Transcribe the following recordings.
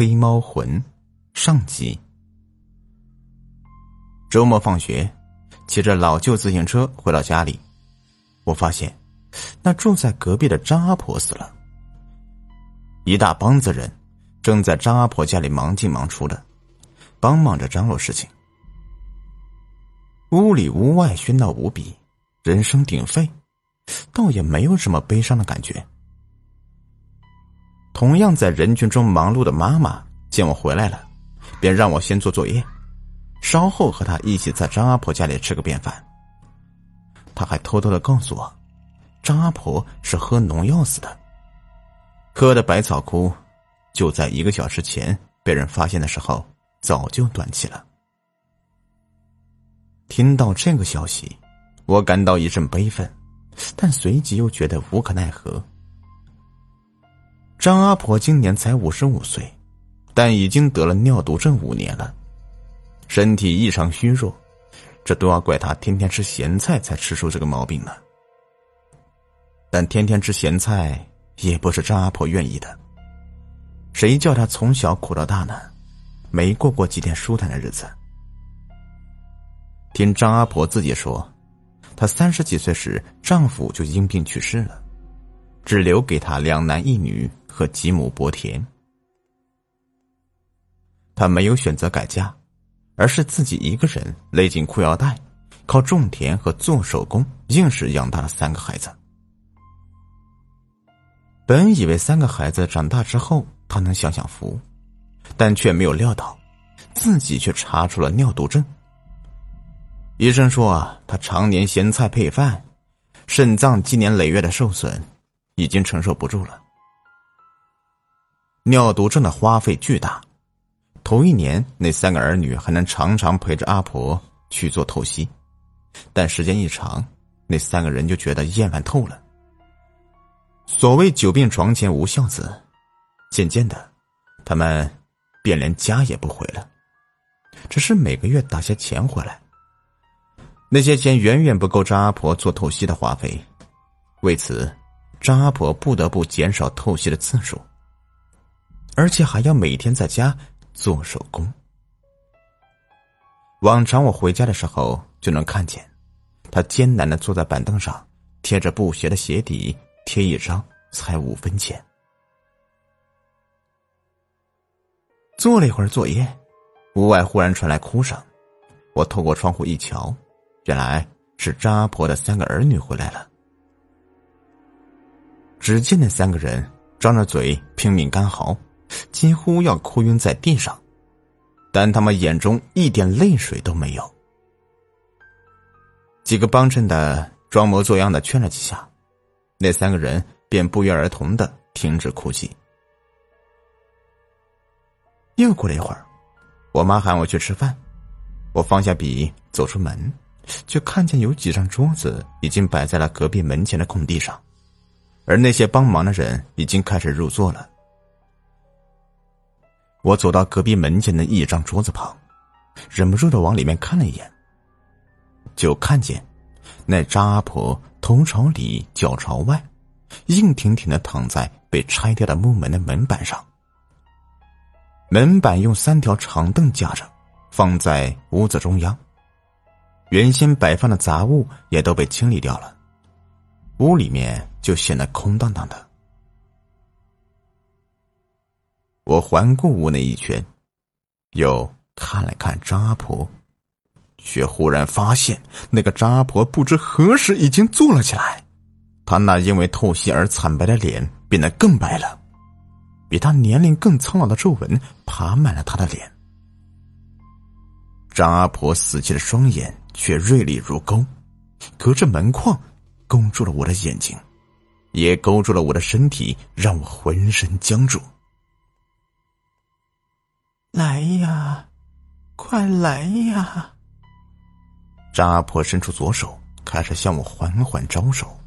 黑猫魂上集。周末放学，骑着老旧自行车回到家里，我发现那住在隔壁的张阿婆死了。一大帮子人正在张阿婆家里忙进忙出的，帮忙着张罗事情。屋里屋外喧闹无比，人声鼎沸，倒也没有什么悲伤的感觉。同样在人群中忙碌的妈妈见我回来了，便让我先做作业，稍后和她一起在张阿婆家里吃个便饭。她还偷偷的告诉我，张阿婆是喝农药死的，喝的百草枯，就在一个小时前被人发现的时候早就断气了。听到这个消息，我感到一阵悲愤，但随即又觉得无可奈何。张阿婆今年才五十五岁，但已经得了尿毒症五年了，身体异常虚弱，这都要怪她天天吃咸菜才吃出这个毛病呢。但天天吃咸菜也不是张阿婆愿意的，谁叫她从小苦到大呢？没过过几天舒坦的日子。听张阿婆自己说，她三十几岁时丈夫就因病去世了，只留给她两男一女。和几亩薄田，他没有选择改嫁，而是自己一个人勒紧裤腰带，靠种田和做手工，硬是养大了三个孩子。本以为三个孩子长大之后，他能享享福，但却没有料到，自己却查出了尿毒症。医生说啊，他常年咸菜配饭，肾脏积年累月的受损，已经承受不住了。尿毒症的花费巨大，头一年那三个儿女还能常常陪着阿婆去做透析，但时间一长，那三个人就觉得厌烦透了。所谓久病床前无孝子，渐渐的，他们便连家也不回了，只是每个月打些钱回来。那些钱远远不够张阿婆做透析的花费，为此，张阿婆不得不减少透析的次数。而且还要每天在家做手工。往常我回家的时候就能看见，他艰难的坐在板凳上，贴着布鞋的鞋底贴一张，才五分钱。做了一会儿作业，屋外忽然传来哭声，我透过窗户一瞧，原来是张阿婆的三个儿女回来了。只见那三个人张着嘴拼命干嚎。几乎要哭晕在地上，但他们眼中一点泪水都没有。几个帮衬的装模作样的劝了几下，那三个人便不约而同的停止哭泣。又过了一会儿，我妈喊我去吃饭，我放下笔走出门，却看见有几张桌子已经摆在了隔壁门前的空地上，而那些帮忙的人已经开始入座了。我走到隔壁门前的一张桌子旁，忍不住的往里面看了一眼，就看见那张阿婆头朝里脚朝外，硬挺挺的躺在被拆掉的木门的门板上。门板用三条长凳架着，放在屋子中央。原先摆放的杂物也都被清理掉了，屋里面就显得空荡荡的。环顾屋内一圈，又看了看张阿婆，却忽然发现那个张阿婆不知何时已经坐了起来，她那因为透析而惨白的脸变得更白了，比她年龄更苍老的皱纹爬满了她的脸。张阿婆死去的双眼却锐利如钩，隔着门框勾住了我的眼睛，也勾住了我的身体，让我浑身僵住。来呀，快来呀！张阿婆伸出左手，开始向我缓缓招手，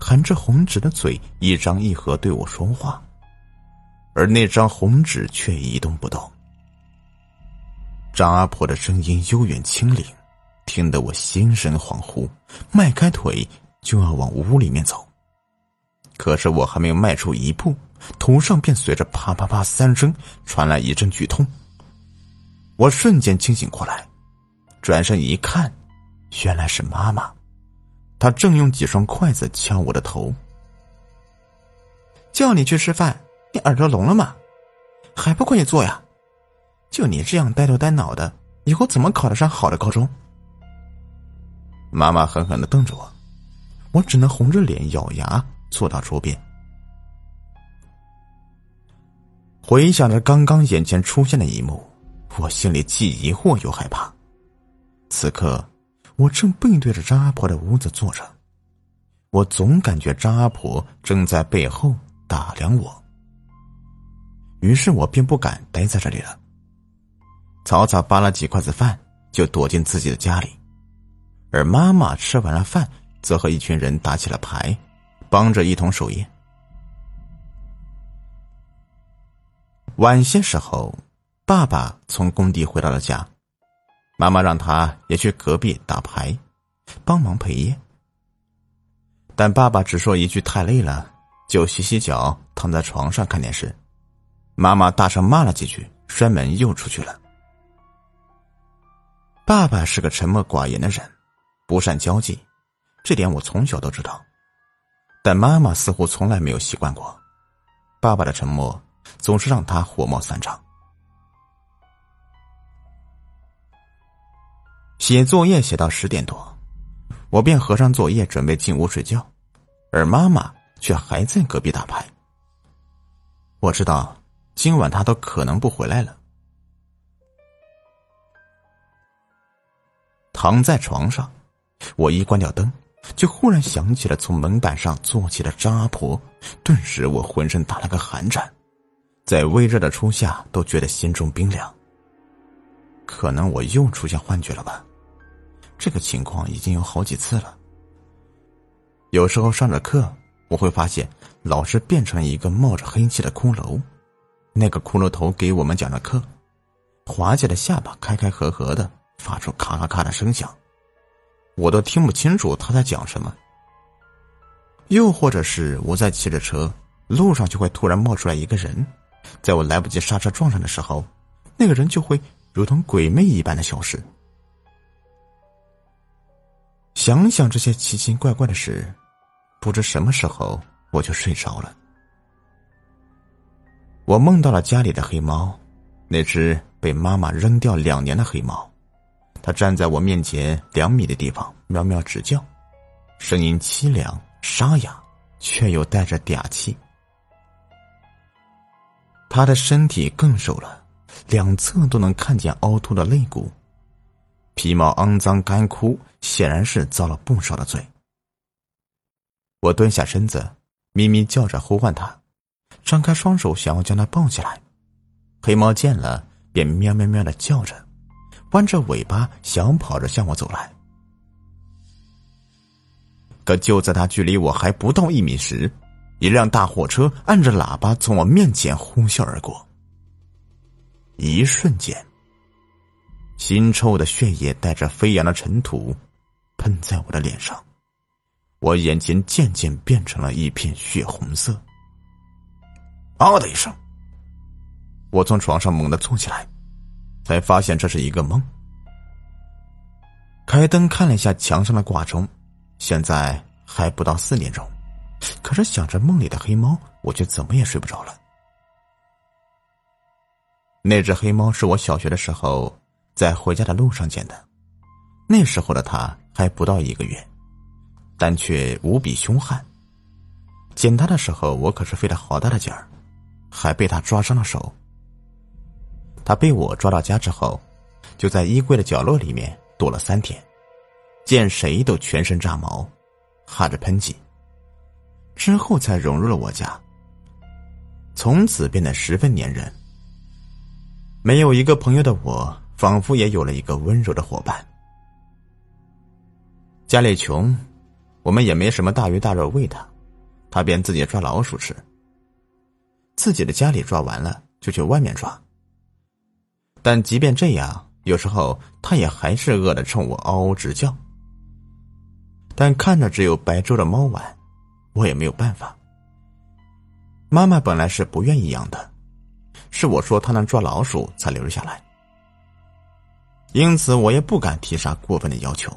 含着红纸的嘴一张一合对我说话，而那张红纸却一动不动。张阿婆的声音悠远清灵，听得我心神恍惚，迈开腿就要往屋里面走。可是我还没有迈出一步，头上便随着啪啪啪三声传来一阵剧痛。我瞬间清醒过来，转身一看，原来是妈妈，她正用几双筷子敲我的头。叫你去吃饭，你耳朵聋了吗？还不快去做呀！就你这样呆头呆脑的，以后怎么考得上好的高中？妈妈狠狠的瞪着我，我只能红着脸咬牙坐到桌边。回想着刚刚眼前出现的一幕，我心里既疑惑又害怕。此刻，我正背对着张阿婆的屋子坐着，我总感觉张阿婆正在背后打量我。于是我便不敢待在这里了，草草扒了几筷子饭，就躲进自己的家里。而妈妈吃完了饭，则和一群人打起了牌，帮着一同守夜。晚些时候，爸爸从工地回到了家，妈妈让他也去隔壁打牌，帮忙陪夜。但爸爸只说一句“太累了”，就洗洗脚，躺在床上看电视。妈妈大声骂了几句，摔门又出去了。爸爸是个沉默寡言的人。不善交际，这点我从小都知道，但妈妈似乎从来没有习惯过。爸爸的沉默总是让他火冒三丈。写作业写到十点多，我便合上作业准备进屋睡觉，而妈妈却还在隔壁打牌。我知道今晚她都可能不回来了。躺在床上。我一关掉灯，就忽然想起了从门板上坐起的张阿婆，顿时我浑身打了个寒颤，在微热的初夏都觉得心中冰凉。可能我又出现幻觉了吧？这个情况已经有好几次了。有时候上着课，我会发现老师变成一个冒着黑气的骷髅，那个骷髅头给我们讲着课，滑稽的下巴开开合合的，发出咔咔咔的声响。我都听不清楚他在讲什么。又或者是我在骑着车，路上就会突然冒出来一个人，在我来不及刹车撞上的时候，那个人就会如同鬼魅一般的消失。想想这些奇奇怪怪的事，不知什么时候我就睡着了。我梦到了家里的黑猫，那只被妈妈扔掉两年的黑猫。它站在我面前两米的地方，喵喵直叫，声音凄凉沙哑，却又带着嗲气。他的身体更瘦了，两侧都能看见凹凸的肋骨，皮毛肮脏干枯，显然是遭了不少的罪。我蹲下身子，咪咪叫着呼唤他，张开双手想要将他抱起来，黑猫见了便喵喵喵的叫着。弯着尾巴，小跑着向我走来。可就在他距离我还不到一米时，一辆大货车按着喇叭从我面前呼啸而过。一瞬间，腥臭的血液带着飞扬的尘土，喷在我的脸上，我眼睛渐渐变成了一片血红色。嗷的一声，我从床上猛地坐起来。才发现这是一个梦。开灯看了一下墙上的挂钟，现在还不到四点钟，可是想着梦里的黑猫，我却怎么也睡不着了。那只黑猫是我小学的时候在回家的路上捡的，那时候的它还不到一个月，但却无比凶悍。捡它的时候，我可是费了好大的劲儿，还被它抓伤了手。他被我抓到家之后，就在衣柜的角落里面躲了三天，见谁都全身炸毛，哈着喷嚏。之后才融入了我家，从此变得十分粘人。没有一个朋友的我，仿佛也有了一个温柔的伙伴。家里穷，我们也没什么大鱼大肉喂他，他便自己抓老鼠吃。自己的家里抓完了，就去外面抓。但即便这样，有时候他也还是饿得冲我嗷嗷直叫。但看着只有白粥的猫碗，我也没有办法。妈妈本来是不愿意养的，是我说她能抓老鼠才留下来。因此，我也不敢提啥过分的要求。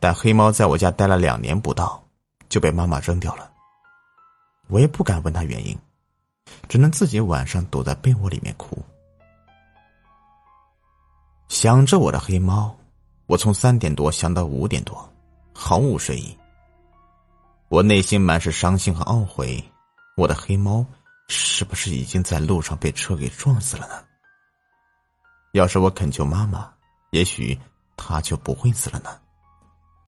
但黑猫在我家待了两年不到，就被妈妈扔掉了。我也不敢问他原因，只能自己晚上躲在被窝里面哭。想着我的黑猫，我从三点多想到五点多，毫无睡意。我内心满是伤心和懊悔，我的黑猫是不是已经在路上被车给撞死了呢？要是我恳求妈妈，也许它就不会死了呢。